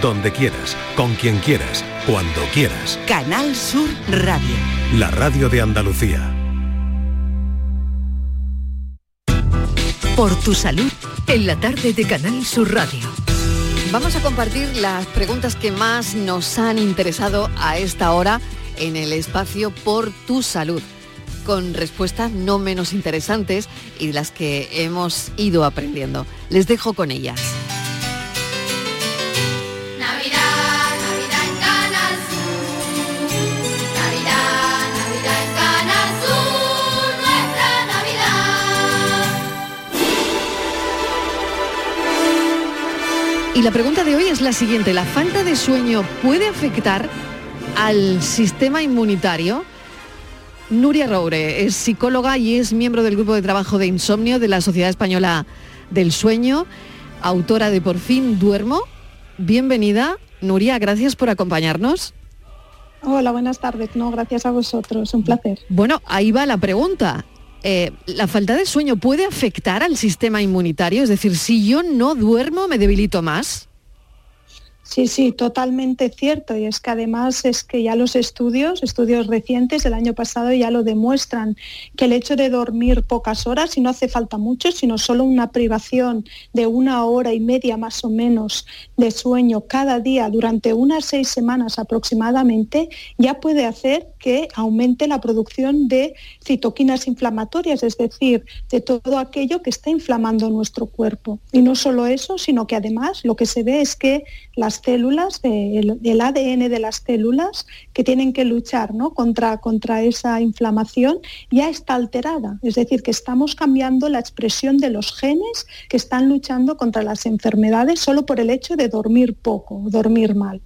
donde quieras, con quien quieras, cuando quieras. Canal Sur Radio. La radio de Andalucía. Por tu salud, en la tarde de Canal Sur Radio. Vamos a compartir las preguntas que más nos han interesado a esta hora en el espacio Por tu salud, con respuestas no menos interesantes y de las que hemos ido aprendiendo. Les dejo con ellas. Y la pregunta de hoy es la siguiente. ¿La falta de sueño puede afectar al sistema inmunitario? Nuria Roure es psicóloga y es miembro del grupo de trabajo de insomnio de la Sociedad Española del Sueño, autora de Por fin duermo. Bienvenida, Nuria, gracias por acompañarnos. Hola, buenas tardes. No, gracias a vosotros, un placer. Bueno, ahí va la pregunta. Eh, ¿La falta de sueño puede afectar al sistema inmunitario? Es decir, si yo no duermo, ¿me debilito más? Sí, sí, totalmente cierto. Y es que además es que ya los estudios, estudios recientes del año pasado ya lo demuestran, que el hecho de dormir pocas horas, y no hace falta mucho, sino solo una privación de una hora y media más o menos de sueño cada día durante unas seis semanas aproximadamente, ya puede hacer que aumente la producción de citoquinas inflamatorias, es decir, de todo aquello que está inflamando nuestro cuerpo. Y no solo eso, sino que además lo que se ve es que las células, eh, el, el ADN de las células que tienen que luchar ¿no? contra, contra esa inflamación ya está alterada. Es decir, que estamos cambiando la expresión de los genes que están luchando contra las enfermedades solo por el hecho de dormir poco, dormir mal.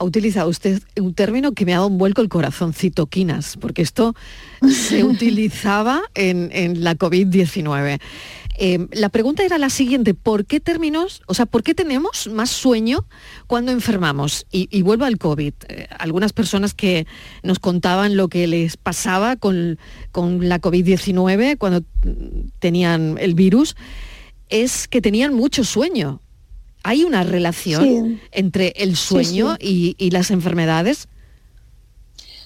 Ha utilizado usted un término que me ha dado un vuelco el corazón, citoquinas, porque esto se utilizaba en, en la COVID-19. Eh, la pregunta era la siguiente, ¿por qué términos, o sea, por qué tenemos más sueño cuando enfermamos? Y, y vuelvo al COVID. Eh, algunas personas que nos contaban lo que les pasaba con, con la COVID-19 cuando tenían el virus, es que tenían mucho sueño. ¿Hay una relación Sí. entre el sueño Y, y las enfermedades?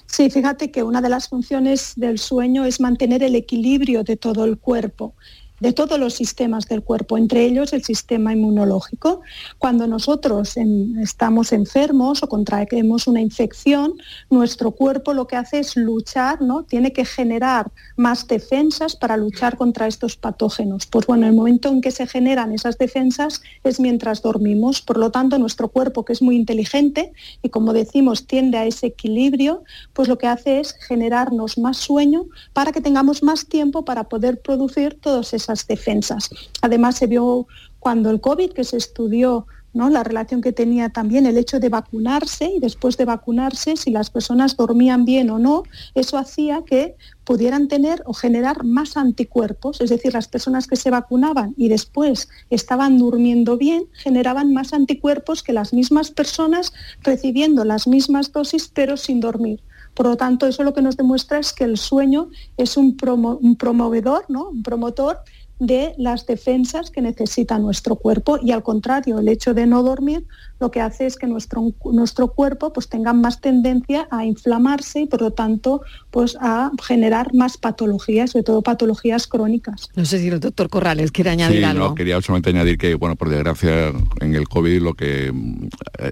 Sí, fíjate que una de las funciones del sueño es mantener el equilibrio de todo el cuerpo de todos los sistemas del cuerpo, entre ellos el sistema inmunológico. Cuando nosotros estamos enfermos o contraemos una infección, nuestro cuerpo lo que hace es luchar, ¿no? Tiene que generar más defensas para luchar contra estos patógenos. Pues bueno, el momento en que se generan esas defensas es mientras dormimos. Por lo tanto, nuestro cuerpo, que es muy inteligente y como decimos, tiende a ese equilibrio, pues lo que hace es generarnos más sueño para que tengamos más tiempo para poder producir todas defensas. Además, se vio cuando el COVID, que se estudió ¿no? la relación que tenía también el hecho de vacunarse y después de vacunarse, si las personas dormían bien o no, eso hacía que pudieran tener o generar más anticuerpos, es decir, las personas que se vacunaban y después estaban durmiendo bien, generaban más anticuerpos que las mismas personas recibiendo las mismas dosis pero sin dormir. Por lo tanto, eso lo que nos demuestra es que el sueño es un, promo- un promovedor, ¿no? un promotor de las defensas que necesita nuestro cuerpo y al contrario, el hecho de no dormir lo que hace es que nuestro, nuestro cuerpo pues, tenga más tendencia a inflamarse y por lo tanto pues, a generar más patologías, sobre todo patologías crónicas. No sé si el doctor Corrales quiere añadir Sí, algo. no, quería solamente añadir que, bueno, por desgracia, en el COVID lo que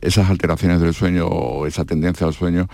esas alteraciones del sueño o esa tendencia al sueño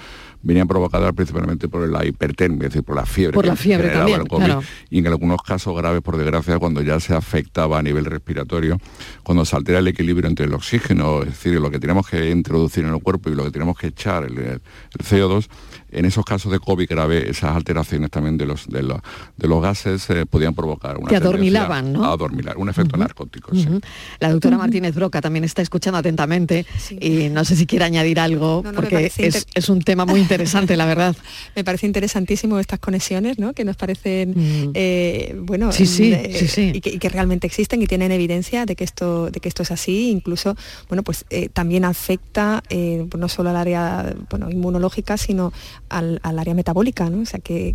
venían provocadas principalmente por la hipertermia, es decir, por la fiebre. Por la fiebre también, el COVID, claro. Y en algunos casos graves, por desgracia, cuando ya se afectaba a nivel respiratorio, cuando se altera el equilibrio entre el oxígeno, es decir, lo que tenemos que introducir en el cuerpo y lo que tenemos que echar, el, el CO2, en esos casos de COVID grave, esas alteraciones también de los, de los, de los gases eh, podían provocar una Te tendencia adormilaban, ¿no? A adormilar, un efecto narcótico. sí. Ujú. La doctora Martínez Broca también está escuchando atentamente y no sé si quiere añadir algo No, no, me porque es, es un tema muy interesante, la verdad. Me parece interesantísimo estas conexiones, ¿no? Que nos parecen, eh, bueno, Mm. Sí, sí, eh, sí, sí. Y, que, y que realmente existen y tienen evidencia de que esto, de que esto es así. Incluso, bueno, pues eh, también afecta eh, no solo al área bueno, inmunológica, sino al, área metabólica, ¿no? O sea que,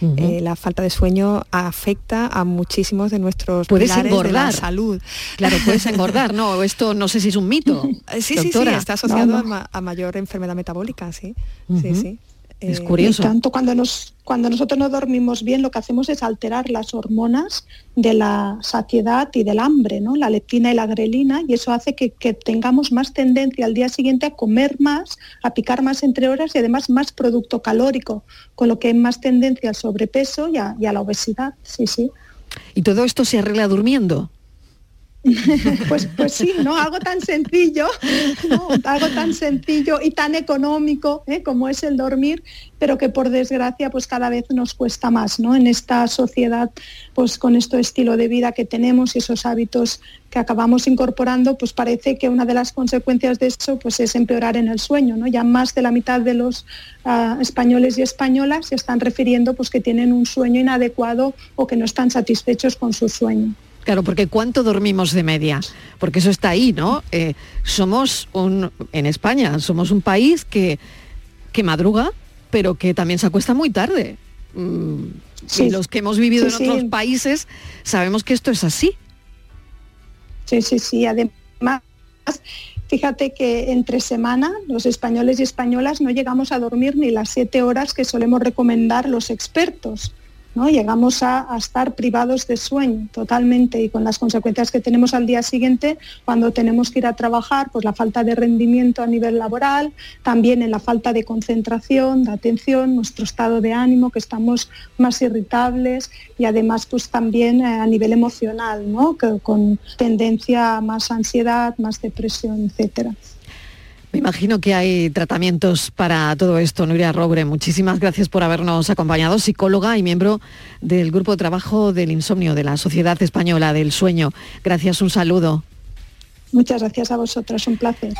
eh, la falta de sueño afecta a muchísimos de nuestros puedes engordar. de la salud. Claro, puedes engordar, ¿no? Esto no sé si es un mito. sí, sí, sí, está asociado A, mayor enfermedad metabólica, sí. Sí, sí. Es eh, curioso. tanto cuando, nos, cuando nosotros no dormimos bien, lo que hacemos es alterar las hormonas de la saciedad y del hambre, ¿no? la leptina y la grelina, y eso hace que, tengamos más tendencia al día siguiente a comer más, a picar más entre horas y además más producto calórico, con lo que hay más tendencia al sobrepeso y a, y a la obesidad. Sí, sí. ¿Y todo esto se arregla durmiendo? pues, pues sí, ¿no? Algo tan sencillo, algo tan sencillo y tan económico ¿eh? como es el dormir, pero que por desgracia pues cada vez nos cuesta más, ¿no? En esta sociedad, pues con este estilo de vida que tenemos y esos hábitos que acabamos incorporando, pues parece que una de las consecuencias de eso pues es empeorar en el sueño, ¿no? Ya más de la mitad de los ah, españoles y españolas se están refiriendo pues que tienen un sueño inadecuado o que no están satisfechos con su sueño. Claro, porque ¿cuánto dormimos de media? Porque eso está ahí, ¿no? Eh, somos un, en España, somos un país que, que madruga, pero que también se acuesta muy tarde. Mm, y los que hemos vivido en otros países sabemos que esto es así. Sí, sí, sí. Además, fíjate que entre semana los españoles y españolas no llegamos a dormir ni las siete horas que solemos recomendar los expertos. Llegamos a, estar privados de sueño totalmente y con las consecuencias que tenemos al día siguiente cuando tenemos que ir a trabajar, pues la falta de rendimiento a nivel laboral, también en la falta de concentración, de atención, nuestro estado de ánimo, que estamos más irritables y además pues también eh, a nivel emocional, con tendencia a más ansiedad, más depresión, etcétera. Me imagino que hay tratamientos para todo esto. Nuria Robre, muchísimas gracias por habernos acompañado, psicóloga y miembro del Grupo de Trabajo del Insomnio de la Sociedad Española del Sueño. Gracias, un saludo. Muchas gracias a vosotros, un placer.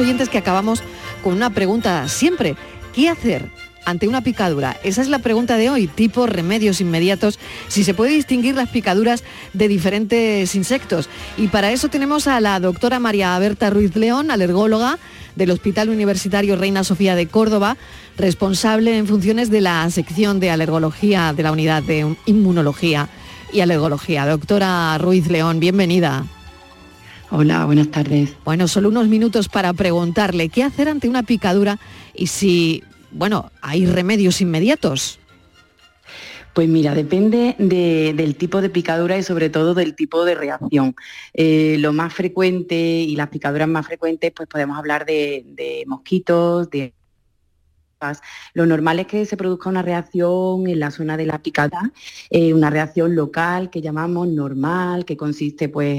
Oyentes que acabamos con una pregunta siempre. ¿Qué hacer ante una picadura? Esa es la pregunta de hoy, tipo remedios inmediatos, si se puede distinguir las picaduras de diferentes insectos. Y para eso tenemos a la doctora María Berta Ruiz León, alergóloga del Hospital Universitario Reina Sofía de Córdoba, responsable en funciones de la sección de alergología de la unidad de inmunología y alergología. Doctora Ruiz León, bienvenida. Hola, buenas tardes. Bueno, solo unos minutos para preguntarle qué hacer ante una picadura y si, bueno, hay remedios inmediatos. Pues mira, depende del tipo de picadura y sobre todo del tipo de reacción. Eh, lo más frecuente y las picaduras más frecuentes, pues podemos hablar de, mosquitos, de lo normal es que se produzca una reacción en la zona de la picada, eh, una reacción local que llamamos normal, que consiste pues,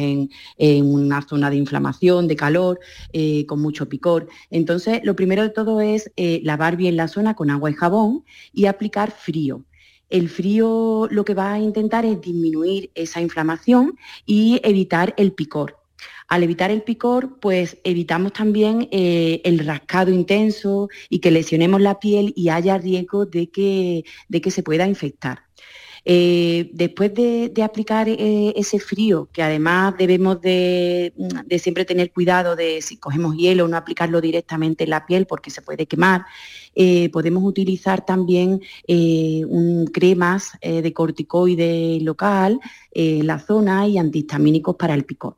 en, una zona de inflamación, de calor, eh, con mucho picor. Entonces, lo primero de todo es lavar bien la zona con agua y jabón y aplicar frío. El frío lo que va a intentar es disminuir esa inflamación y evitar el picor. Al evitar el picor, pues evitamos también eh, el rascado intenso y que lesionemos la piel y haya riesgo de que, de que se pueda infectar. Eh, después de, aplicar eh, ese frío, que además debemos de, siempre tener cuidado de si cogemos hielo, no aplicarlo directamente en la piel porque se puede quemar, podemos utilizar también cremas de corticoide local en la zona y antihistamínicos para el picor.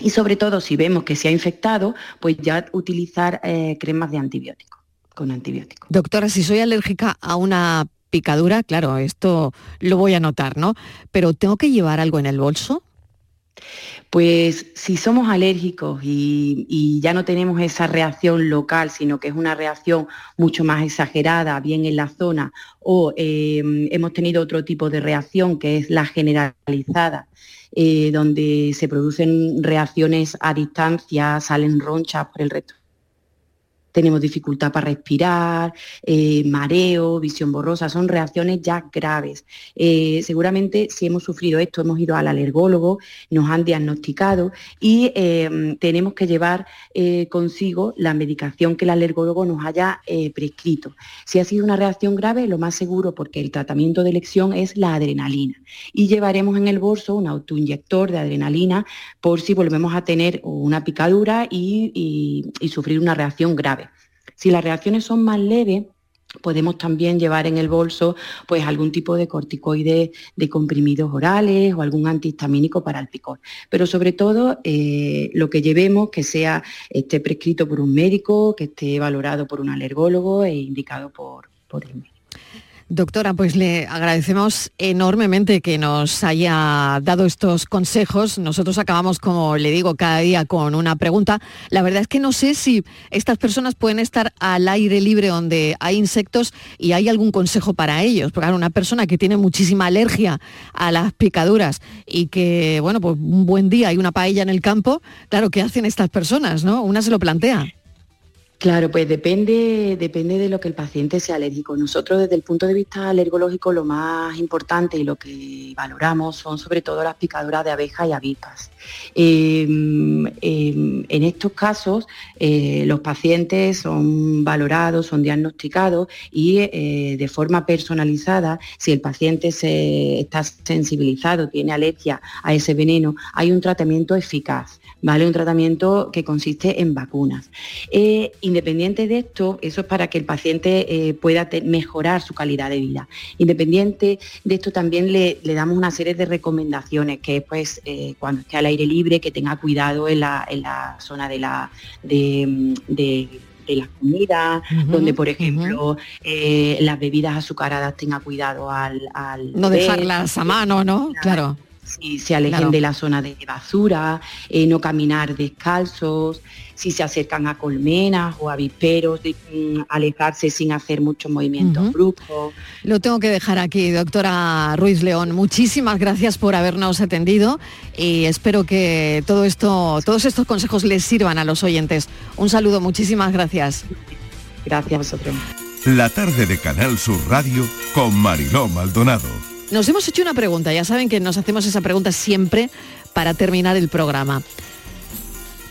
Y sobre todo, si vemos que se ha infectado, pues ya utilizar cremas de antibióticos, con antibióticos. Doctora, si soy alérgica a una picadura, claro, esto lo voy a notar, ¿no? Pero ¿tengo que llevar algo en el bolso? Pues si somos alérgicos y, ya no tenemos esa reacción local, sino que es una reacción mucho más exagerada, bien en la zona, o em, hemos tenido otro tipo de reacción que es la generalizada, eh, donde se producen reacciones a distancia, salen ronchas por el resto tenemos dificultad para respirar, eh, mareo, visión borrosa, son reacciones ya graves. Eh, seguramente si hemos sufrido esto, hemos ido al alergólogo, nos han diagnosticado y em, tenemos que llevar eh, consigo la medicación que el alergólogo nos haya prescrito. Si ha sido una reacción grave, lo más seguro, porque el tratamiento de elección es la adrenalina. Y llevaremos en el bolso un autoinyector de adrenalina por si volvemos a tener una picadura y sufrir una reacción grave. Si las reacciones son más leves, podemos también llevar en el bolso pues algún tipo de corticoide de comprimidos orales o algún antihistamínico para el picor. Pero sobre todo eh, lo que llevemos que sea esté prescrito por un médico, que esté valorado por un alergólogo e indicado por, por el médico. Doctora, pues le agradecemos enormemente que nos haya dado estos consejos. Nosotros acabamos, como le digo, cada día con una pregunta. La verdad es que no sé si estas personas pueden estar al aire libre donde hay insectos y hay algún consejo para ellos. Porque una persona que tiene muchísima alergia a las picaduras y que, bueno, pues un buen día hay una paella en el campo, claro, ¿qué hacen estas personas? ¿no? Una se lo plantea. Claro, pues depende, depende de lo que el paciente sea alérgico. Nosotros desde el punto de vista alergológico lo más importante y lo que valoramos son sobre todo las picaduras de abejas y avispas. Em, em, en estos casos eh, los pacientes son valorados, son diagnosticados y eh, de forma personalizada, si el paciente se, está sensibilizado, tiene alergia a ese veneno, hay un tratamiento eficaz. ¿Vale? Un tratamiento que consiste en vacunas. Eh, independiente de esto, eso es para que el paciente eh, pueda mejorar su calidad de vida. Independiente de esto, también le, damos una serie de recomendaciones, que es pues, eh, cuando esté al aire libre, que tenga cuidado en la, zona de la... De, la comida, donde por ejemplo las bebidas azucaradas tenga cuidado al... no dejarlas a mano, ¿no? Claro si se alejen de la zona de basura, eh, no caminar descalzos, si se acercan a colmenas o avisperos, mm, alejarse sin hacer muchos movimientos bruscos. Lo tengo que dejar aquí, doctora Ruiz León. Muchísimas gracias por habernos atendido y espero que todo esto, todos estos consejos les sirvan a los oyentes. Un saludo, muchísimas gracias. Gracias a vosotros. La tarde de Canal Sur Radio con Mariló Maldonado. Nos hemos hecho una pregunta, ya saben que nos hacemos esa pregunta siempre para terminar el programa.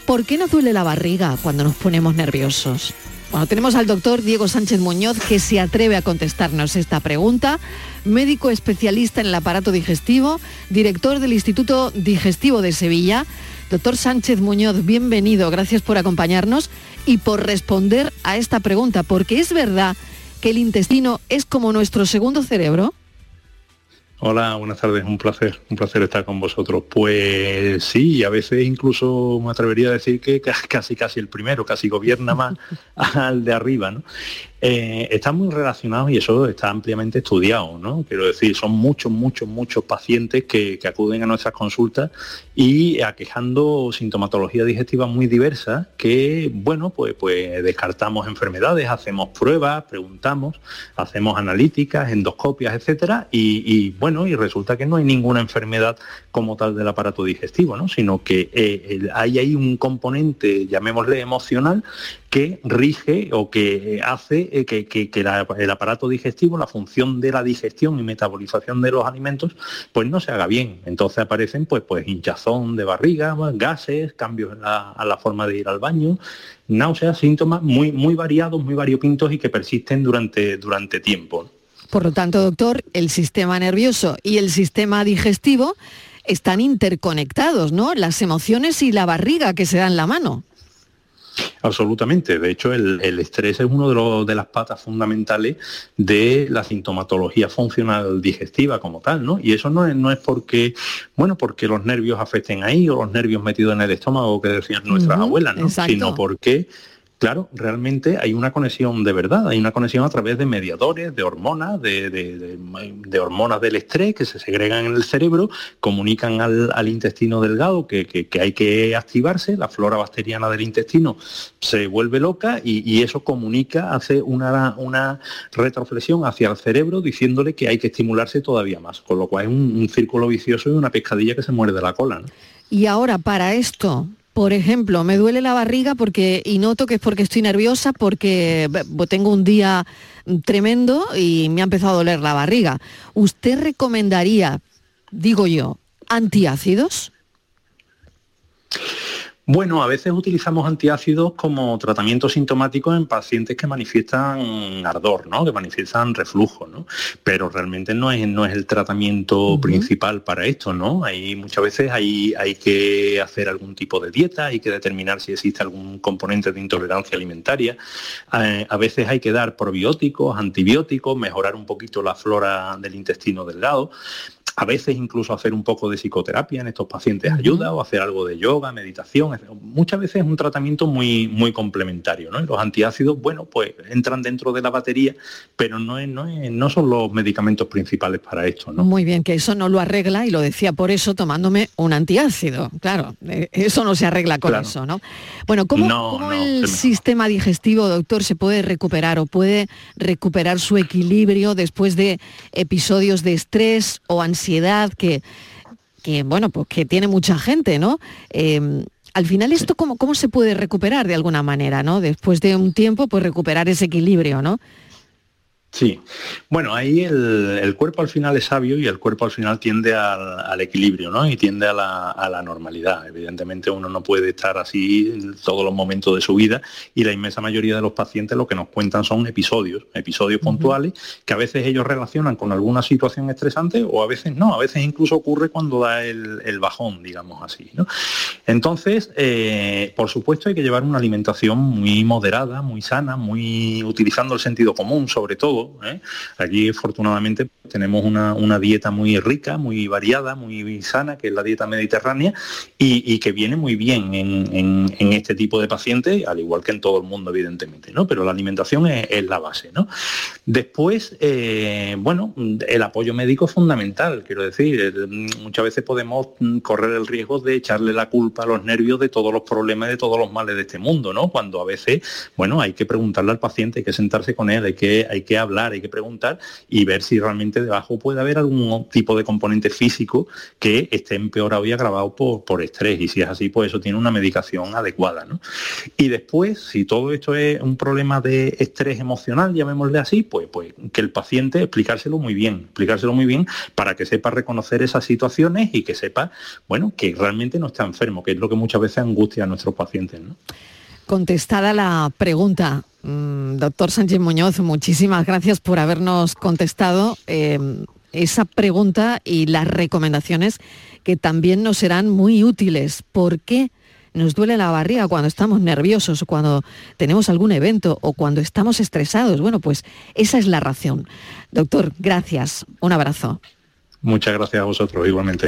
¿Por qué nos duele la barriga cuando nos ponemos nerviosos? Bueno, tenemos al doctor Diego Sánchez Muñoz que se atreve a contestarnos esta pregunta, médico especialista en el aparato digestivo, director del Instituto Digestivo de Sevilla. Doctor Sánchez Muñoz, bienvenido, gracias por acompañarnos y por responder a esta pregunta, porque es verdad que el intestino es como nuestro segundo cerebro. Hola, buenas tardes, un placer, un placer estar con vosotros. Pues sí, a veces incluso me atrevería a decir que casi casi el primero, casi gobierna más al de arriba, ¿no? Eh, están muy relacionados y eso está ampliamente estudiado, ¿no? Quiero decir, son muchos, muchos, muchos pacientes que, acuden a nuestras consultas y aquejando sintomatología digestiva muy diversa que, bueno, pues, pues descartamos enfermedades, hacemos pruebas, preguntamos, hacemos analíticas, endoscopias, etcétera, y, bueno, y resulta que no hay ninguna enfermedad como tal del aparato digestivo, ¿no? Sino que eh, hay ahí un componente, llamémosle emocional, que rige o que hace eh, que, el aparato digestivo, la función de la digestión y metabolización de los alimentos, pues no se haga bien. Entonces aparecen pues, pues hinchazón de barriga, gases, cambios a la forma de ir al baño, náuseas, síntomas muy, muy variados, muy variopintos y que persisten durante, durante tiempo. Por lo tanto, doctor, el sistema nervioso y el sistema digestivo están interconectados, ¿no? Las emociones y la barriga que se dan la mano. Absolutamente. De hecho, el, estrés es uno de, las patas fundamentales de la sintomatología funcional digestiva como tal, ¿no? Y eso no es, no es porque, bueno, porque los nervios afecten ahí o los nervios metidos en el estómago que decían nuestras abuelas, ¿no? Sino porque claro, realmente hay una conexión de verdad, hay una conexión a través de mediadores, de hormonas, de, hormonas del estrés que se segregan en el cerebro, comunican al, intestino delgado que, hay que activarse, la flora bacteriana del intestino se vuelve loca y, eso comunica, hace una, retroflexión hacia el cerebro diciéndole que hay que estimularse todavía más, con lo cual es un, círculo vicioso y una pescadilla que se muere de la cola. Y ahora, para esto, por ejemplo, me duele la barriga porque y noto que es porque estoy nerviosa, porque tengo un día tremendo y me ha empezado a doler la barriga. ¿Usted recomendaría, digo yo, antiácidos? Bueno, a veces utilizamos antiácidos como tratamiento sintomático en pacientes que manifiestan ardor, ¿no? que manifiestan reflujo, ¿no? pero realmente no es, no es el tratamiento principal para esto. ¿no? Hay, muchas veces hay, hay que hacer algún tipo de dieta, hay que determinar si existe algún componente de intolerancia alimentaria. Eh, a veces hay que dar probióticos, antibióticos, mejorar un poquito la flora del intestino delgado. A veces incluso hacer un poco de psicoterapia en estos pacientes ayuda o hacer algo de yoga, meditación. Muchas veces es un tratamiento muy, muy complementario. ¿no? Y los antiácidos, bueno, pues entran dentro de la batería, pero no, es, no, no son los medicamentos principales para esto. ¿no? Muy bien, que eso no lo arregla y lo decía por eso tomándome un antiácido. Claro, eh, eso no se arregla con eso, ¿no? Bueno, ¿cómo, el sistema digestivo, doctor, se puede recuperar o puede recuperar su equilibrio después de episodios de estrés o ansiedad? Ansiedad que, que bueno, pues que tiene mucha gente, ¿no? Em, al final esto cómo, cómo se puede recuperar de alguna manera, ¿no? Después de un tiempo, pues recuperar ese equilibrio, ¿no? Sí, bueno, ahí el, cuerpo al final es sabio y el cuerpo al final tiende al, equilibrio, ¿no? Y tiende a la, normalidad. Evidentemente uno no puede estar así en todos los momentos de su vida y la inmensa mayoría de los pacientes lo que nos cuentan son episodios, episodios puntuales que a veces ellos relacionan con alguna situación estresante o a veces no, a veces incluso ocurre cuando da el, bajón, digamos así, ¿no? Entonces, eh, por supuesto hay que llevar una alimentación muy moderada, muy sana, muy utilizando el sentido común sobre todo ¿eh? Aquí afortunadamente tenemos una, dieta muy rica, muy variada, muy sana, que es la dieta mediterránea, y, que viene muy bien en, este tipo de pacientes, al igual que en todo el mundo, evidentemente, ¿no? Pero la alimentación es, la base, ¿no? Después, eh, bueno, el apoyo médico es fundamental, quiero decir, muchas veces podemos correr el riesgo de echarle la culpa a los nervios de todos los problemas, de todos los males de este mundo, ¿no? Cuando a veces, bueno, hay que preguntarle al paciente, hay que sentarse con él, hay que, hay que hablar hay que preguntar y ver si realmente debajo puede haber algún tipo de componente físico que esté empeorado y agravado por, por estrés. Y si es así, pues eso tiene una medicación adecuada. Y después, si todo esto es un problema de estrés emocional, llamémosle así, pues, pues que el paciente explicárselo muy bien, explicárselo muy bien para que sepa reconocer esas situaciones y que sepa, bueno, que realmente no está enfermo, que es lo que muchas veces angustia a nuestros pacientes. Contestada la pregunta. Mm, doctor Sánchez Muñoz, muchísimas gracias por habernos contestado eh, esa pregunta y las recomendaciones que también nos serán muy útiles. ¿Por qué nos duele la barriga cuando estamos nerviosos cuando tenemos algún evento o cuando estamos estresados? Bueno, pues esa es la razón. Doctor, gracias. Un abrazo. Muchas gracias a vosotros, igualmente.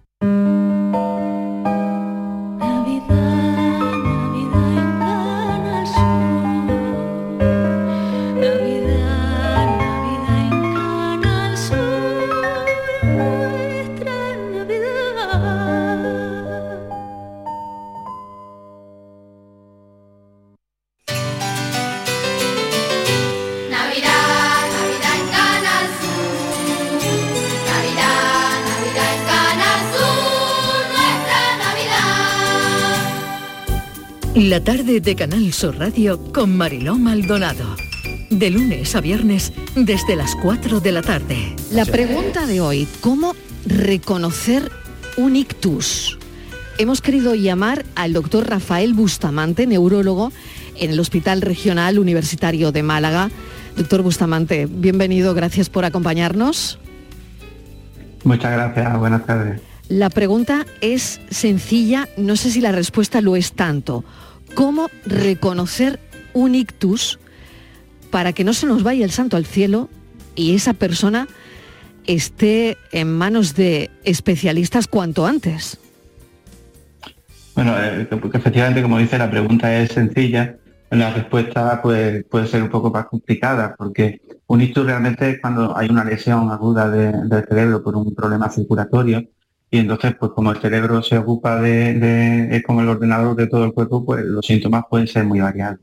La tarde de Canal Sur Radio con Mariló Maldonado. De lunes a viernes desde las 4 de la tarde. La pregunta de hoy, ¿cómo reconocer un ictus? Hemos querido llamar al doctor Rafael Bustamante, neurólogo, en el Hospital Regional Universitario de Málaga. Doctor Bustamante, bienvenido, gracias por acompañarnos. Muchas gracias, buenas tardes. La pregunta es sencilla, no sé si la respuesta lo es tanto. ¿Cómo reconocer un ictus para que no se nos vaya el santo al cielo y esa persona esté en manos de especialistas cuanto antes? Bueno, eh, efectivamente, como dice, la pregunta es sencilla, la respuesta pues, puede ser un poco más complicada, porque un ictus realmente es cuando hay una lesión aguda de- del cerebro por un problema circulatorio, y entonces, pues como el cerebro se ocupa de, de- es como el ordenador de todo el cuerpo, pues los síntomas pueden ser muy variados.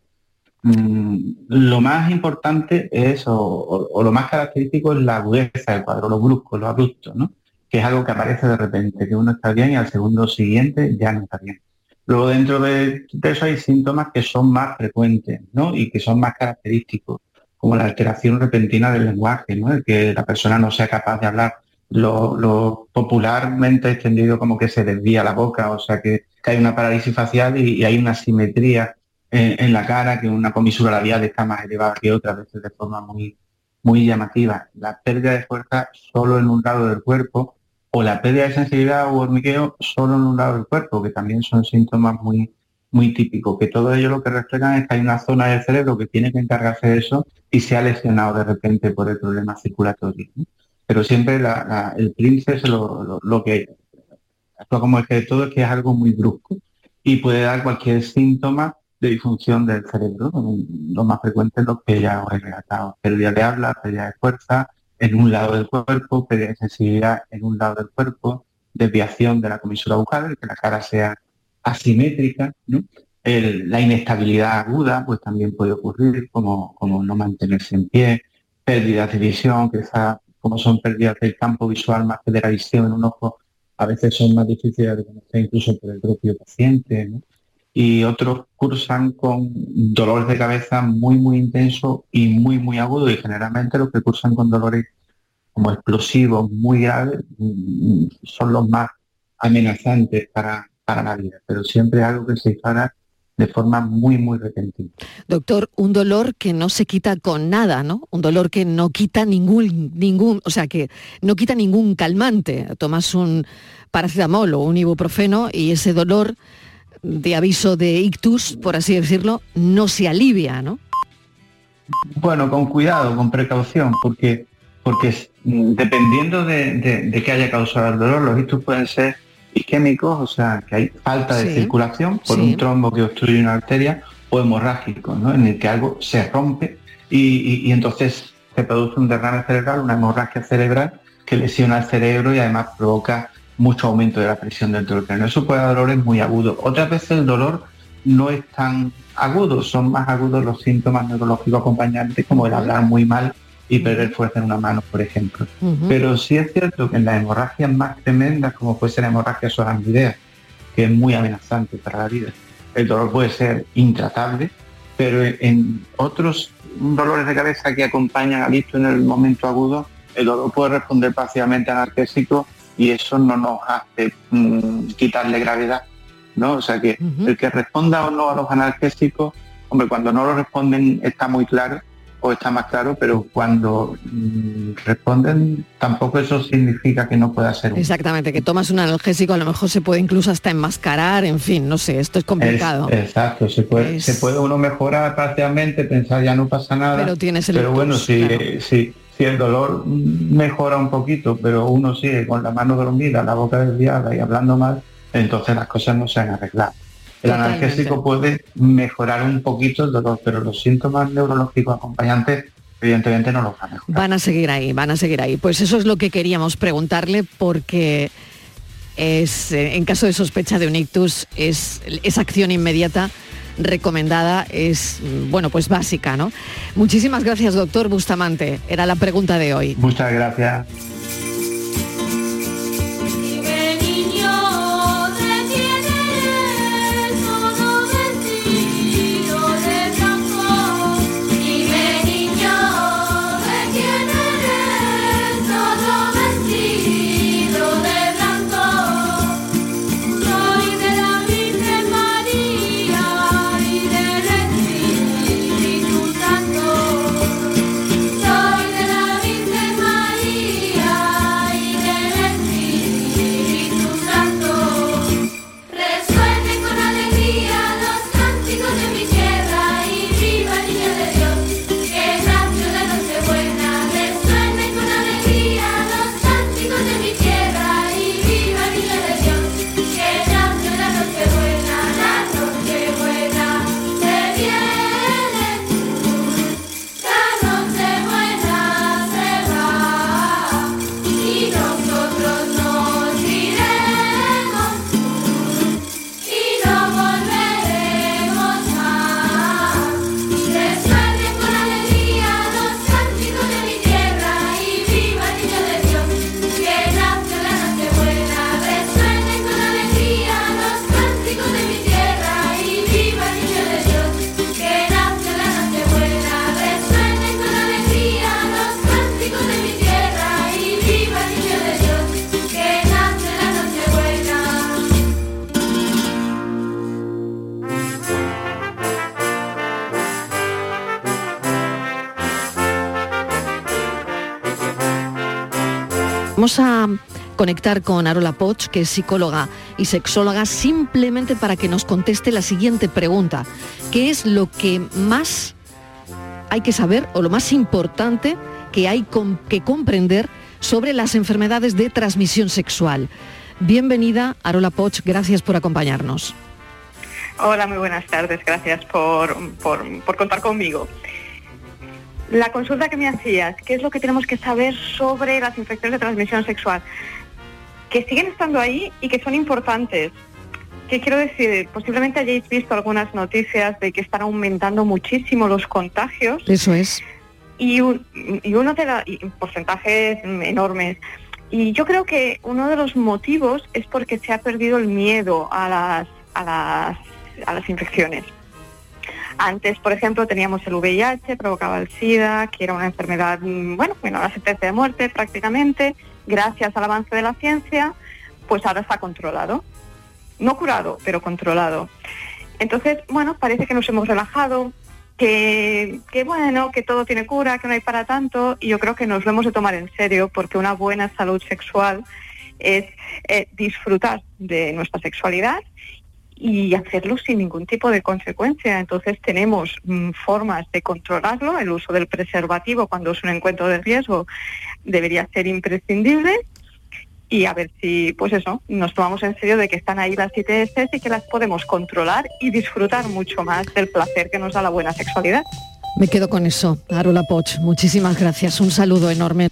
mm, lo más importante es, o, lo más característico es la agudeza del cuadro, lo brusco, lo abrupto, ¿no? que es algo que aparece de repente, que uno está bien y al segundo siguiente ya no está bien. Luego dentro de, eso hay síntomas que son más frecuentes ¿no? y que son más característicos, como la alteración repentina del lenguaje, ¿no? el que la persona no sea capaz de hablar. Lo, popularmente extendido como que se desvía la boca, o sea que, hay una parálisis facial y, hay una simetría en, la cara, que una comisura labial está más elevada que otra, a veces de forma muy, muy llamativa. La pérdida de fuerza solo en un lado del cuerpo o la pérdida de sensibilidad o hormigueo solo en un lado del cuerpo, que también son síntomas muy, muy típicos, que todo ello lo que reflejan es que hay una zona del cerebro que tiene que encargarse de eso y se ha lesionado de repente por el problema circulatorio. Pero siempre el príncipe lo, que actúa como el que de todo es que es algo muy brusco y puede dar cualquier síntoma de disfunción del cerebro. Lo más frecuente es lo que ya os he relatado. Pérdida de habla, pérdida de fuerza, en un lado del cuerpo, pérdida de sensibilidad en un lado del cuerpo, desviación de la comisura bucal, que la cara sea asimétrica, la inestabilidad aguda pues también puede ocurrir, como, como no mantenerse en pie, pérdidas de visión, quizás como son pérdidas del campo visual más que de la visión en un ojo, a veces son más difíciles de conocer incluso por el propio paciente. Y otros cursan con dolores de cabeza muy, muy intensos y muy, muy agudos. Y generalmente los que cursan con dolores como explosivos, muy graves, mm, son los más amenazantes para, para la vida. Pero siempre algo que se dispara de forma muy, muy repentina. Doctor, un dolor que no se quita con nada, ¿no? Un dolor que no quita ningún, ningún, o sea, que no quita ningún calmante. Tomas un paracetamol o un ibuprofeno y ese dolor de aviso de ictus, por así decirlo, no se alivia, ¿no? Bueno, con cuidado, con precaución, porque, porque dependiendo de, de qué haya causado el dolor, los ictus pueden ser isquémicos, o sea, que hay falta de circulación por un trombo que obstruye una arteria, o hemorrágico, ¿no? en el que algo se rompe y, entonces se produce un derrame cerebral, una hemorragia cerebral que lesiona el cerebro y además provoca mucho aumento de la presión dentro del cráneo. Eso puede dar dolores muy agudos. Otras veces el dolor no es tan agudo, son más agudos los síntomas neurológicos acompañantes como el hablar muy mal y perder fuerza en una mano, por ejemplo. Pero sí es cierto que en las hemorragias más tremendas, como puede ser la hemorragia soranguidea, que es muy amenazante para la vida, el dolor puede ser intratable, pero en otros dolores de cabeza que acompañan al visto en el momento agudo, el dolor puede responder parcialmente al analgésico y eso no nos hace mm, quitarle gravedad. ¿no? O sea que el que responda o no a los analgésicos, hombre, cuando no lo responden está muy claro o está más claro, pero cuando mm, responden tampoco eso significa que no pueda ser. Exactamente, que tomas un analgésico a lo mejor se puede incluso hasta enmascarar, en fin, no sé, esto es complicado. exacto, se puede, se puede uno mejorar parcialmente, pensar ya no pasa nada. Pero tienes el Pero bueno, si, si, si el dolor mejora un poquito, pero uno sigue con la mano dormida, la boca desviada y hablando mal, entonces las cosas no se han arreglado. El analgésico puede mejorar un poquito el dolor, pero los síntomas neurológicos acompañantes evidentemente no los van a mejorar. Van a seguir ahí, van a seguir ahí. Pues eso es lo que queríamos preguntarle porque es, eh, en caso de sospecha de un ictus, es, esa acción inmediata recomendada es, bueno, pues básica, ¿no? Muchísimas gracias, doctor Bustamante. Era la pregunta de hoy. Muchas gracias. Vamos a conectar con Arola Poch, que es psicóloga y sexóloga, simplemente para que nos conteste la siguiente pregunta. ¿Qué es lo que más hay que saber o lo más importante que hay que comprender sobre las enfermedades de transmisión sexual? Bienvenida, Arola Poch, gracias por acompañarnos. Hola, muy buenas tardes. Gracias por, por- por contar conmigo. La consulta que me hacías, ¿qué es lo que tenemos que saber sobre las infecciones de transmisión sexual? Que siguen estando ahí y que son importantes. ¿Qué quiero decir? Posiblemente hayáis visto algunas noticias de que están aumentando muchísimo los contagios Eso es. y, un- y uno de los porcentajes enormes. Y yo creo que uno de los motivos es porque se ha perdido el miedo a las, a las, a las infecciones. Antes, por ejemplo, teníamos el VIH, provocaba el SIDA, que era una enfermedad, mm, bueno, bueno, la sentencia de muerte prácticamente. Gracias al avance de la ciencia, pues ahora está controlado. No curado, pero controlado. Entonces, bueno, parece que nos hemos relajado, que, que bueno, que todo tiene cura, que no hay para tanto, y yo creo que nos lo hemos de tomar en serio, porque una buena salud sexual es eh, disfrutar de nuestra sexualidad y hacerlo sin ningún tipo de consecuencia. Entonces tenemos mm, formas de controlarlo. El uso del preservativo cuando es un encuentro de riesgo debería ser imprescindible. Y a ver si, pues eso, nos tomamos en serio de que están ahí las ITS y que las podemos controlar y disfrutar mucho más del placer que nos da la buena sexualidad. Me quedo con eso, Arola Poch. Muchísimas gracias. Un saludo enorme.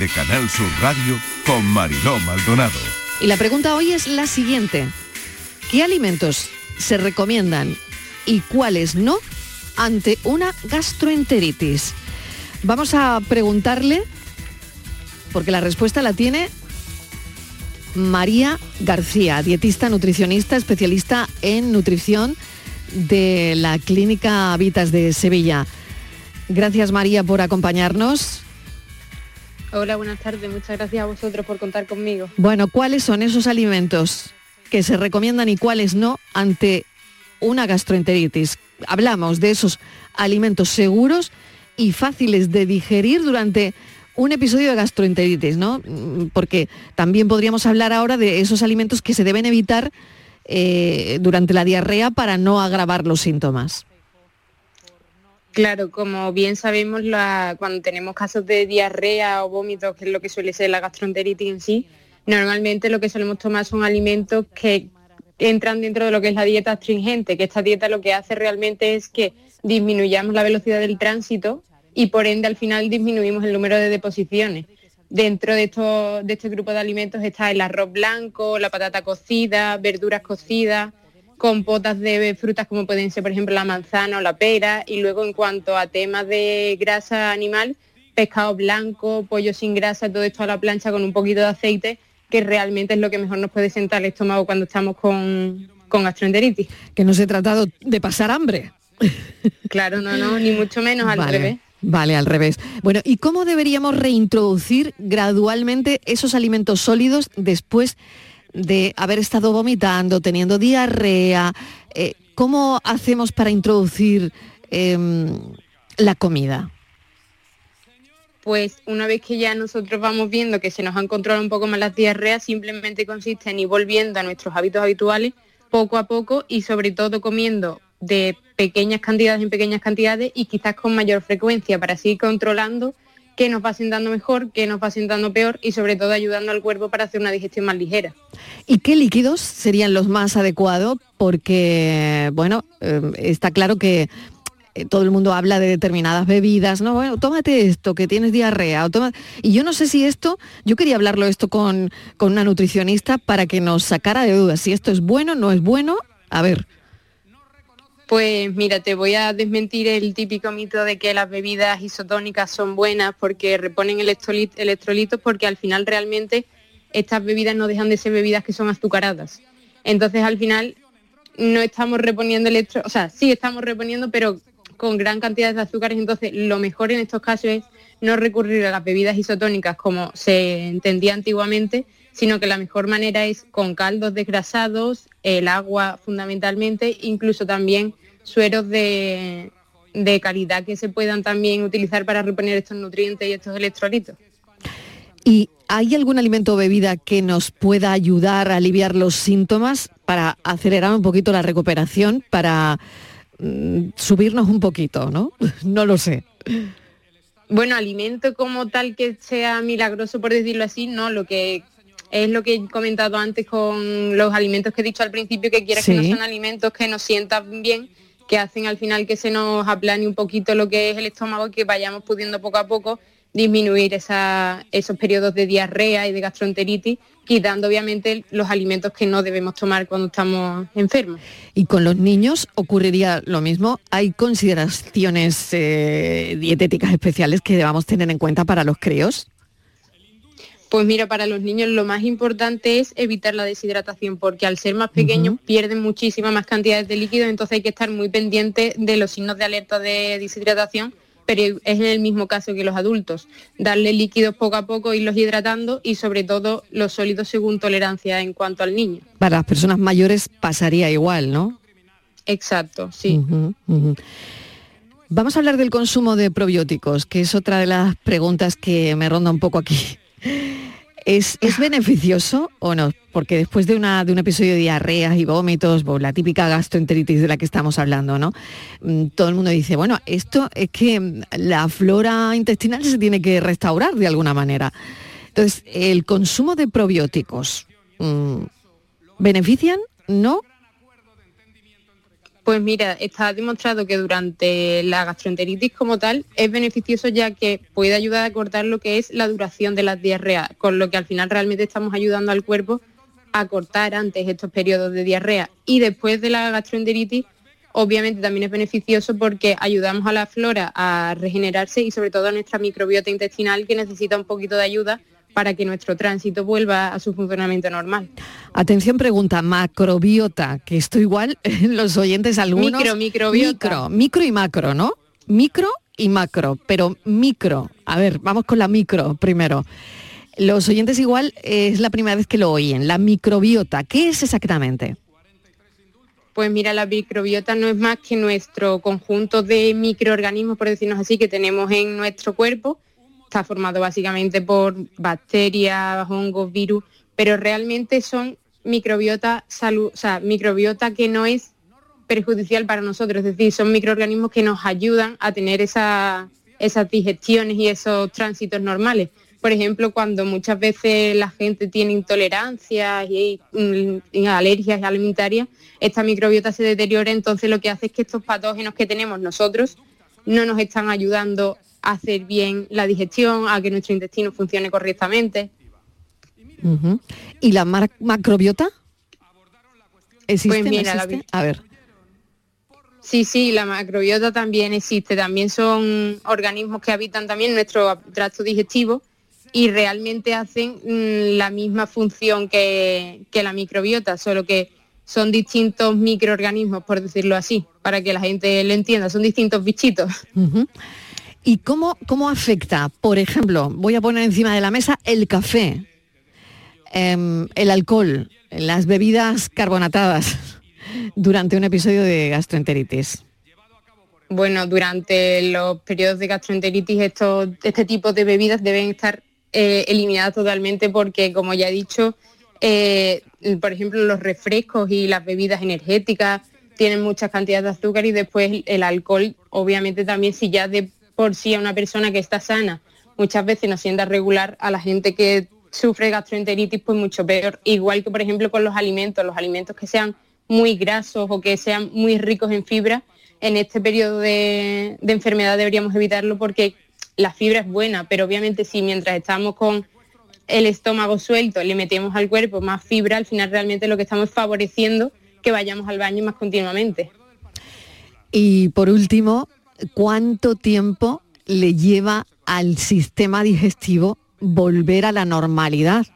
De Canal Sur Radio con Mariló Maldonado. Y la pregunta hoy es la siguiente. ¿Qué alimentos se recomiendan y cuáles no ante una gastroenteritis? Vamos a preguntarle, porque la respuesta la tiene María García, dietista, nutricionista, especialista en nutrición de la Clínica Vitas de Sevilla. Gracias María por acompañarnos. Hola, buenas tardes. Muchas gracias a vosotros por contar conmigo. Bueno, ¿cuáles son esos alimentos que se recomiendan y cuáles no ante una gastroenteritis? Hablamos de esos alimentos seguros y fáciles de digerir durante un episodio de gastroenteritis, ¿no? Mm, Porque también podríamos hablar ahora de esos alimentos que se deben evitar eh, durante la diarrea para no agravar los síntomas. Claro, como bien sabemos, cuando tenemos casos de diarrea o vómitos, que es lo que suele ser la gastroenteritis en sí, normalmente lo que solemos tomar son alimentos que entran dentro de lo que es la dieta astringente, que esta dieta lo que hace realmente es que disminuyamos la velocidad del tránsito y por ende al final disminuimos el número de deposiciones. Dentro de, de este grupo de alimentos está el arroz blanco, la patata cocida, verduras cocidas, compotas de frutas como pueden ser por ejemplo la manzana o la pera y luego en cuanto a temas de grasa animal, pescado blanco, pollo sin grasa, todo esto a la plancha con un poquito de aceite, que realmente es lo que mejor nos puede sentar el estómago cuando estamos con, con gastroenteritis. Que no se trata de pasar hambre. Claro, no, no, ni mucho menos al Vale, revés. Vale, al revés. Bueno, ¿y cómo deberíamos reintroducir gradualmente esos alimentos sólidos después de haber estado vomitando, teniendo diarrea? Eh, ¿Cómo hacemos para introducir em, la comida? Pues una vez que ya nosotros vamos viendo que se nos han controlado un poco más las diarreas, simplemente consiste en ir volviendo a nuestros hábitos habituales poco a poco y sobre todo comiendo de pequeñas cantidades en pequeñas cantidades y quizás con mayor frecuencia para así controlando qué nos va sentando mejor, qué nos va sentando peor y sobre todo ayudando al cuerpo para hacer una digestión más ligera. ¿Y qué líquidos serían los más adecuados? Porque, bueno, eh, está claro que eh, todo el mundo habla de determinadas bebidas, ¿no? Bueno, tómate esto, que tienes diarrea. O toma... Y yo no sé si esto, yo quería hablarlo esto con, con una nutricionista para que nos sacara de dudas, si esto es bueno, no es bueno. A ver, Pues mira, te voy a desmentir el típico mito de que las bebidas isotónicas son buenas porque reponen electrolit- electrolitos porque al final realmente estas bebidas no dejan de ser bebidas que son azucaradas. Entonces al final no estamos reponiendo electro, o sea, sí estamos reponiendo, pero con gran cantidad de azúcares, entonces lo mejor en estos casos es no recurrir a las bebidas isotónicas como se entendía antiguamente, sino que la mejor manera es con caldos desgrasados, el agua fundamentalmente, incluso también sueros de, de calidad que se puedan también utilizar para reponer estos nutrientes y estos electrolitos. ¿y hay algún alimento o bebida que nos pueda ayudar a aliviar los síntomas para acelerar un poquito la recuperación, para mm, subirnos un poquito, ¿no? No lo sé. Bueno, alimento como tal que sea milagroso, por decirlo así, no, lo que es lo que he comentado antes con los alimentos que he dicho al principio, que quieras que no son alimentos que nos sientan bien, que hacen al final que se nos aplane un poquito lo que es el estómago y que vayamos pudiendo poco a poco disminuir esa- esos periodos de diarrea y de gastroenteritis, quitando obviamente los alimentos que no debemos tomar cuando estamos enfermos. Y con los niños ocurriría lo mismo. ¿Hay consideraciones eh, dietéticas especiales que debamos tener en cuenta para los críos? Pues mira, para los niños lo más importante es evitar la deshidratación, porque al ser más pequeños pierden muchísimas más cantidades de líquidos, entonces hay que estar muy pendiente de los signos de alerta de deshidratación, pero es en el mismo caso que los adultos. Darle líquidos poco a poco, irlos hidratando y sobre todo los sólidos según tolerancia en cuanto al niño. Para las personas mayores pasaría igual, ¿no? Exacto, sí. Vamos a hablar del consumo de probióticos, que es otra de las preguntas que me ronda un poco aquí. ¿Es, es beneficioso o no? Porque después de, una, de un episodio de diarreas y vómitos, la típica gastroenteritis de la que estamos hablando, ¿no? Mm, Todo el mundo dice, bueno, esto es que mm, la flora intestinal se tiene que restaurar de alguna manera. Entonces, el consumo de probióticos, mm, ¿benefician? ¿No? Pues mira, está demostrado que durante la gastroenteritis como tal es beneficioso ya que puede ayudar a cortar lo que es la duración de las diarreas, con lo que al final realmente estamos ayudando al cuerpo a cortar antes estos periodos de diarrea. Y después de la gastroenteritis, obviamente también es beneficioso porque ayudamos a la flora a regenerarse y sobre todo a nuestra microbiota intestinal que necesita un poquito de ayuda para que nuestro tránsito vuelva a su funcionamiento normal. Atención pregunta, macrobiota, que esto igual los oyentes algunos... Micro, microbiota. Micro, micro y macro, ¿no? Micro y macro, pero micro. A ver, vamos con la micro primero. Los oyentes igual eh, es la primera vez que lo oyen. La microbiota, ¿qué es exactamente? Pues mira, la microbiota no es más que nuestro conjunto de microorganismos, por decirnos así, que tenemos en nuestro cuerpo. Está formado básicamente por bacterias, hongos, virus, pero realmente son microbiota salud, o sea, microbiota que no es perjudicial para nosotros, es decir, son microorganismos que nos ayudan a tener esa- esas digestiones y esos tránsitos normales. Por ejemplo, cuando muchas veces la gente tiene intolerancias y, mm, y alergias alimentarias, esta microbiota se deteriora, entonces lo que hace es que estos patógenos que tenemos nosotros no nos están ayudando a hacer bien la digestión, a que nuestro intestino funcione correctamente. ¿Y la macrobiota? ¿Existe? Pues mira, la existe? vi- A ver. Sí, sí, la macrobiota también existe, también son organismos que habitan también nuestro tracto digestivo y realmente hacen mm, la misma función que, que la microbiota, solo que son distintos microorganismos, por decirlo así, para que la gente lo entienda, son distintos bichitos. ¿Y cómo, cómo afecta, por ejemplo, voy a poner encima de la mesa el café, em, el alcohol, las bebidas carbonatadas durante un episodio de gastroenteritis? Bueno, durante los periodos de gastroenteritis estos, este tipo de bebidas deben estar eh, eliminadas totalmente porque, como ya he dicho, eh, por ejemplo, los refrescos y las bebidas energéticas tienen muchas cantidades de azúcar y después el alcohol, obviamente también si ya de por sí a una persona que está sana muchas veces nos sienta regular, a la gente que sufre gastroenteritis pues mucho peor. Igual que por ejemplo con los alimentos, los alimentos que sean muy grasos o que sean muy ricos en fibra, en este periodo de, de enfermedad deberíamos evitarlo porque la fibra es buena, pero obviamente si mientras estamos con el estómago suelto le metemos al cuerpo más fibra, al final realmente lo que estamos es favoreciendo que vayamos al baño más continuamente. Y por último, ¿cuánto tiempo le lleva al sistema digestivo volver a la normalidad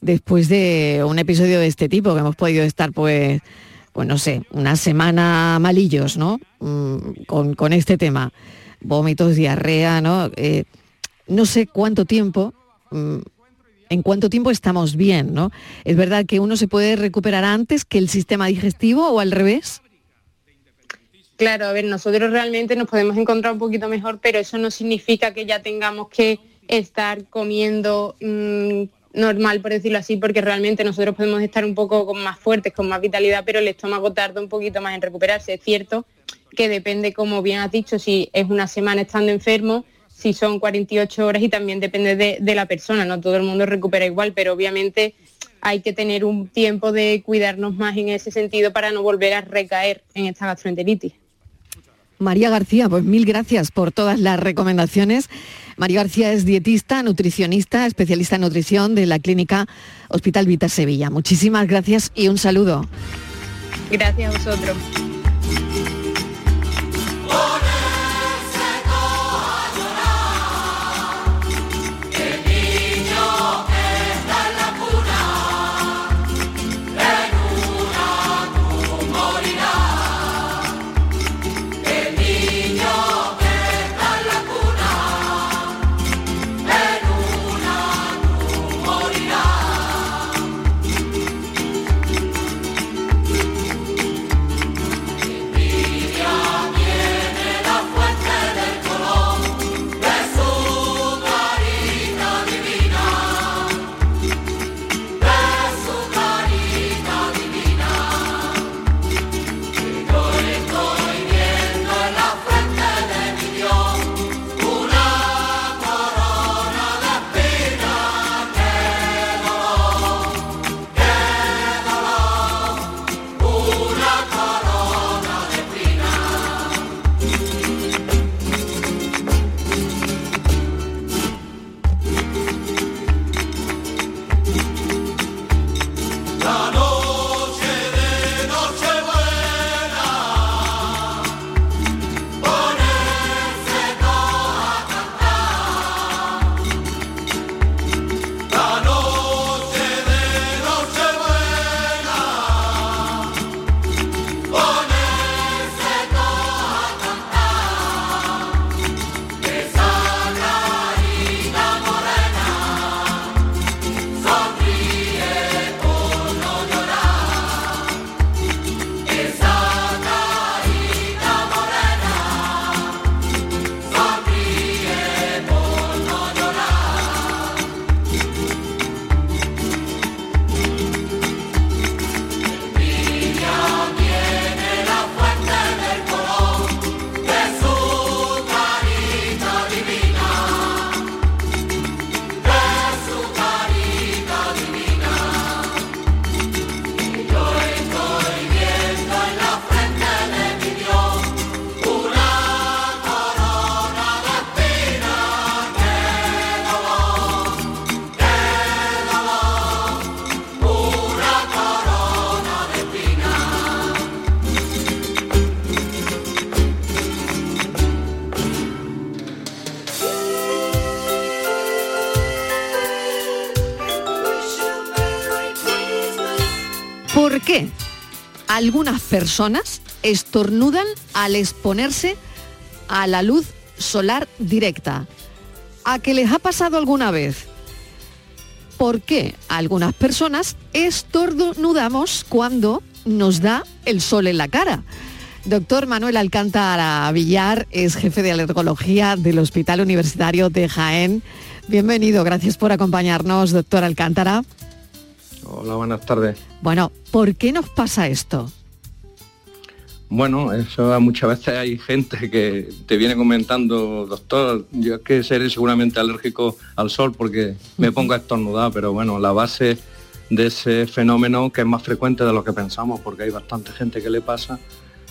después de un episodio de este tipo que hemos podido estar pues pues no sé, una semana malillos, ¿no? Mm, con, con este tema. Vómitos, diarrea, ¿no? Eh, no sé cuánto tiempo, mm, en cuánto tiempo estamos bien, ¿no? Es verdad que uno se puede recuperar antes que el sistema digestivo o al revés. Claro, a ver, nosotros realmente nos podemos encontrar un poquito mejor, pero eso no significa que ya tengamos que estar comiendo mm, normal, por decirlo así, porque realmente nosotros podemos estar un poco más fuertes, con más vitalidad, pero el estómago tarda un poquito más en recuperarse. Es cierto que depende, como bien has dicho, si es una semana estando enfermo, si son 48 horas y también depende de, de la persona, no todo el mundo recupera igual, pero obviamente hay que tener un tiempo de cuidarnos más en ese sentido para no volver a recaer en esta gastroenteritis. María García, pues mil gracias por todas las recomendaciones. María García es dietista, nutricionista, especialista en nutrición de la clínica Hospital Vita Sevilla. Muchísimas gracias y un saludo. Gracias a vosotros. Algunas personas estornudan al exponerse a la luz solar directa? ¿A qué les ha pasado alguna vez? ¿Por qué algunas personas estornudamos cuando nos da el sol en la cara? Doctor Manuel Alcántara Villar es jefe de alergología del Hospital Universitario de Jaén. Bienvenido, gracias por acompañarnos, doctor Alcántara. Hola, buenas tardes. Bueno, ¿por qué nos pasa esto? Bueno, eso muchas veces hay gente que te viene comentando, doctor, yo es que seré seguramente alérgico al sol porque me pongo a estornudar, pero bueno, la base de ese fenómeno que es más frecuente de lo que pensamos, porque hay bastante gente que le pasa,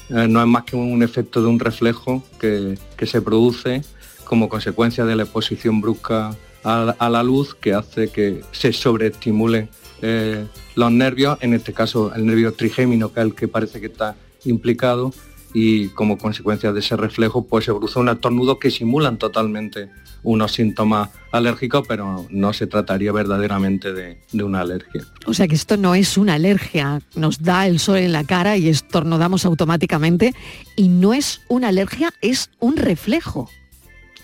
eh, no es más que un efecto de un reflejo que, que se produce como consecuencia de la exposición brusca a, a la luz que hace que se sobreestimulen eh, los nervios, en este caso el nervio trigémino, que es el que parece que está implicado, y como consecuencia de ese reflejo pues se produce un estornudo que simulan totalmente unos síntomas alérgicos, pero no se trataría verdaderamente de, de una alergia. O sea que esto no es una alergia, nos da el sol en la cara y estornudamos automáticamente y no es una alergia, es un reflejo.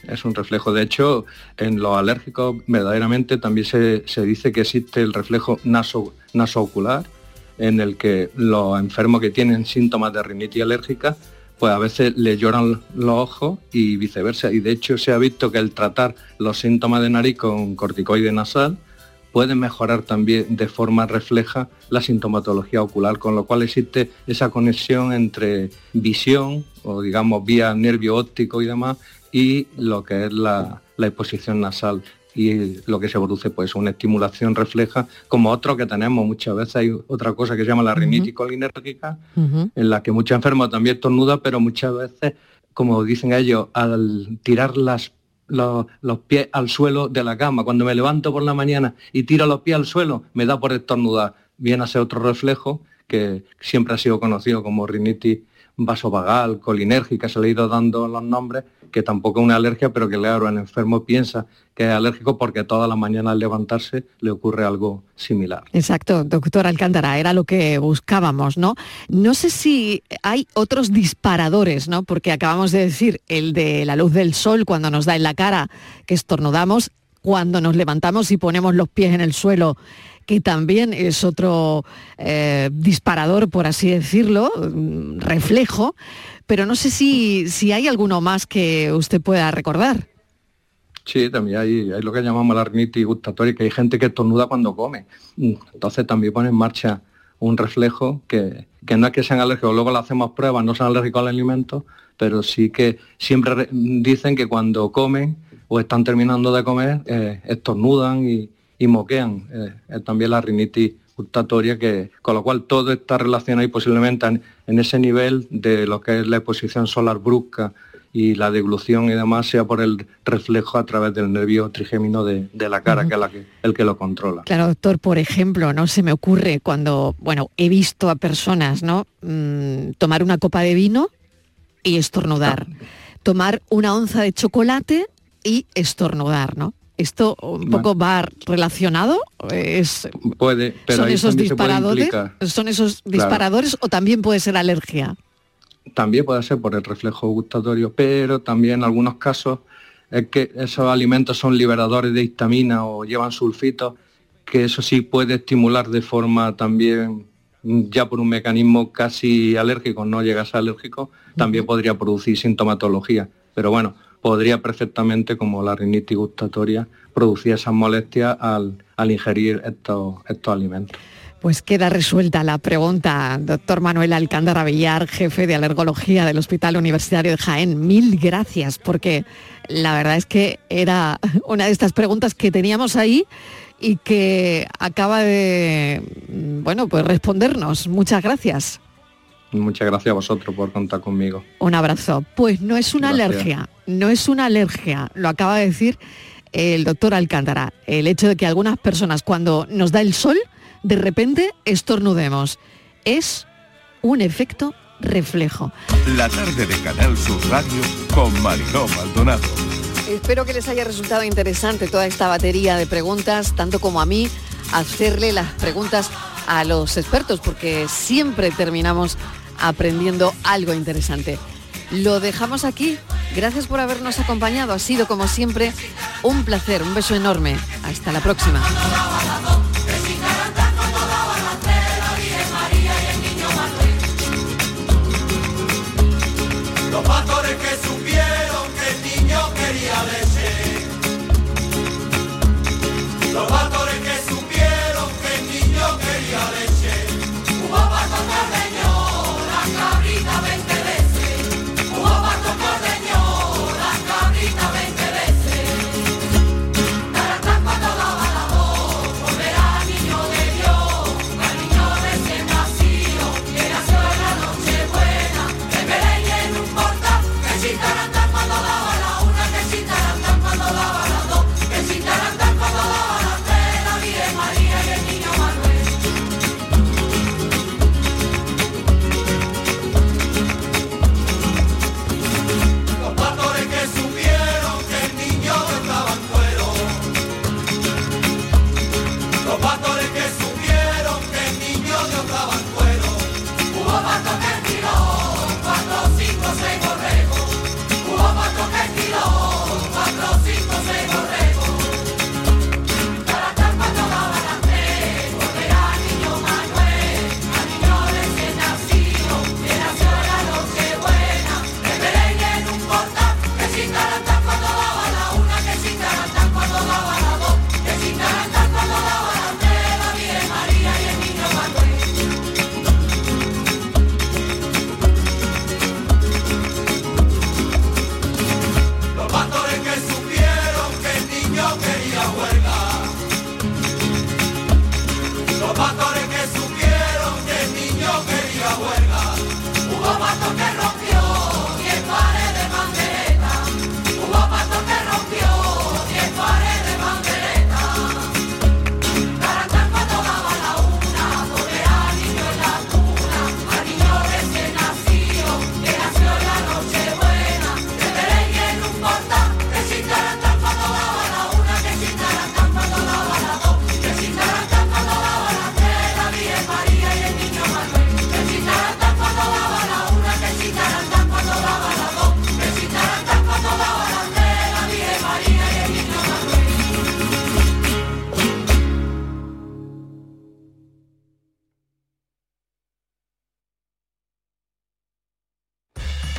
Es un reflejo. De hecho, en los alérgicos verdaderamente también se, se dice que existe el reflejo naso, nasoocular, en el que los enfermos que tienen síntomas de rinitis alérgica, pues a veces le lloran los ojos y viceversa. Y de hecho se ha visto que el tratar los síntomas de nariz con corticoide nasal puede mejorar también de forma refleja la sintomatología ocular, con lo cual existe esa conexión entre visión o digamos vía nervio óptico y demás y lo que es la, la exposición nasal. Y lo que se produce pues una estimulación refleja como otro que tenemos muchas veces hay otra cosa que se llama la rinitis colinérgica en la que muchos enfermos también estornudan pero muchas veces como dicen ellos al tirar las los, los pies al suelo de la cama cuando me levanto por la mañana y tiro los pies al suelo me da por estornudar. Viene a ser otro reflejo que siempre ha sido conocido como rinitis vasovagal, colinérgica, se le ha ido dando los nombres, que tampoco es una alergia, pero que claro, el enfermo piensa que es alérgico porque todas las mañanas al levantarse le ocurre algo similar. Exacto, doctor Alcántara, era lo que buscábamos, ¿no? No sé si hay otros disparadores, ¿no? Porque acabamos de decir el de la luz del sol cuando nos da en la cara que estornudamos, cuando nos levantamos y ponemos los pies en el suelo que también es otro eh, disparador, por así decirlo, mm, reflejo, pero no sé si, si hay alguno más que usted pueda recordar. Sí, también hay, hay lo que llamamos la rinitis gustatoria, que hay gente que estornuda cuando come. Mm, Entonces también pone en marcha un reflejo que, que no es que sean alérgicos, luego le hacemos pruebas, no son alérgicos al alimento, pero sí que siempre re- dicen que cuando comen o están terminando de comer, eh, estornudan y, y moquean. Eh, también la rinitis gustatoria, que, con lo cual todo está relacionado y posiblemente en, en ese nivel de lo que es la exposición solar brusca y la deglución y demás sea por el reflejo a través del nervio trigémino de, de la cara, que es la que, el que lo controla. Claro, doctor, por ejemplo, no se me ocurre cuando, bueno, he visto a personas, ¿no? Mm, tomar una copa de vino y estornudar. Tomar una onza de chocolate y estornudar, ¿no? Esto un poco va relacionado, es, Puede, pero son ahí esos disparadores, son esos Claro. disparadores o también puede ser alergia. También puede ser por el reflejo gustatorio, pero también en algunos casos es que esos alimentos son liberadores de histamina o llevan sulfitos, que eso sí puede estimular de forma también, ya por un mecanismo casi alérgico, no llega a ser alérgico, también podría producir sintomatología. Pero bueno, podría perfectamente, como la rinitis gustatoria, producir esas molestias al, al ingerir estos, estos alimentos. Pues queda resuelta la pregunta, doctor Manuel Alcántara Villar, jefe de alergología del Hospital Universitario de Jaén. Mil gracias, porque la verdad es que era una de estas preguntas que teníamos ahí y que acaba de, bueno, pues respondernos. Muchas gracias. Muchas gracias a vosotros por contar conmigo. Un abrazo. Pues no es una alergia, no es una alergia, lo acaba de decir el doctor Alcántara, el hecho de que algunas personas cuando nos da el sol, de repente estornudemos. Es un efecto reflejo. La tarde de Canal Sur Radio con Mariló Maldonado. Espero que les haya resultado interesante toda esta batería de preguntas, tanto como a mí, hacerle las preguntas a los expertos, porque siempre terminamos aprendiendo algo interesante. Lo dejamos aquí. Gracias por habernos acompañado. Ha sido, como siempre, un placer. Un beso enorme. Hasta la próxima. Los que supieron que el niño quería.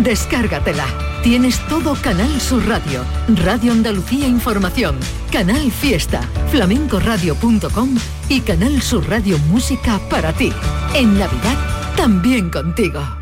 Descárgatela. Tienes todo Canal Sur Radio, Radio Andalucía Información, Canal Fiesta, flamencoradio.com y Canal Sur Radio Música para ti. En Navidad, también contigo.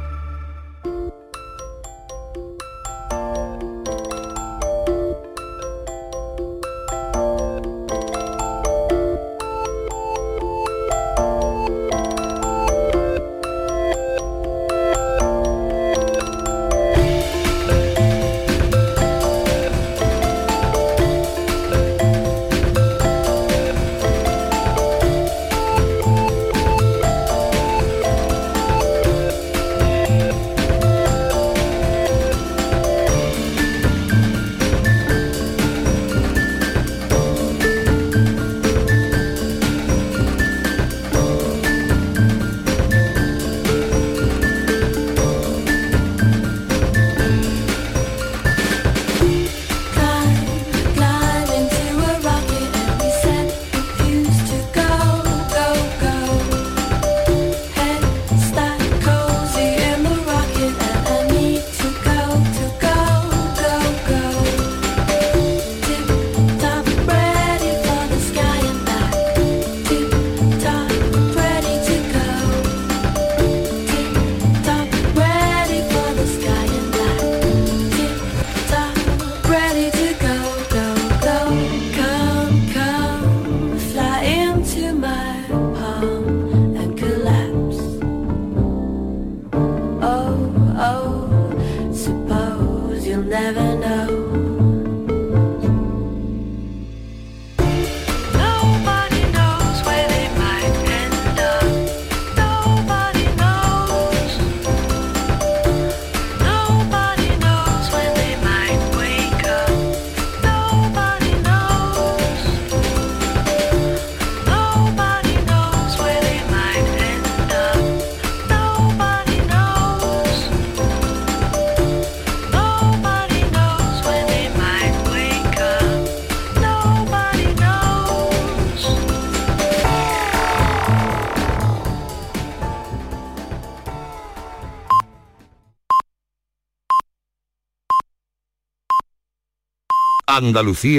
Andalucía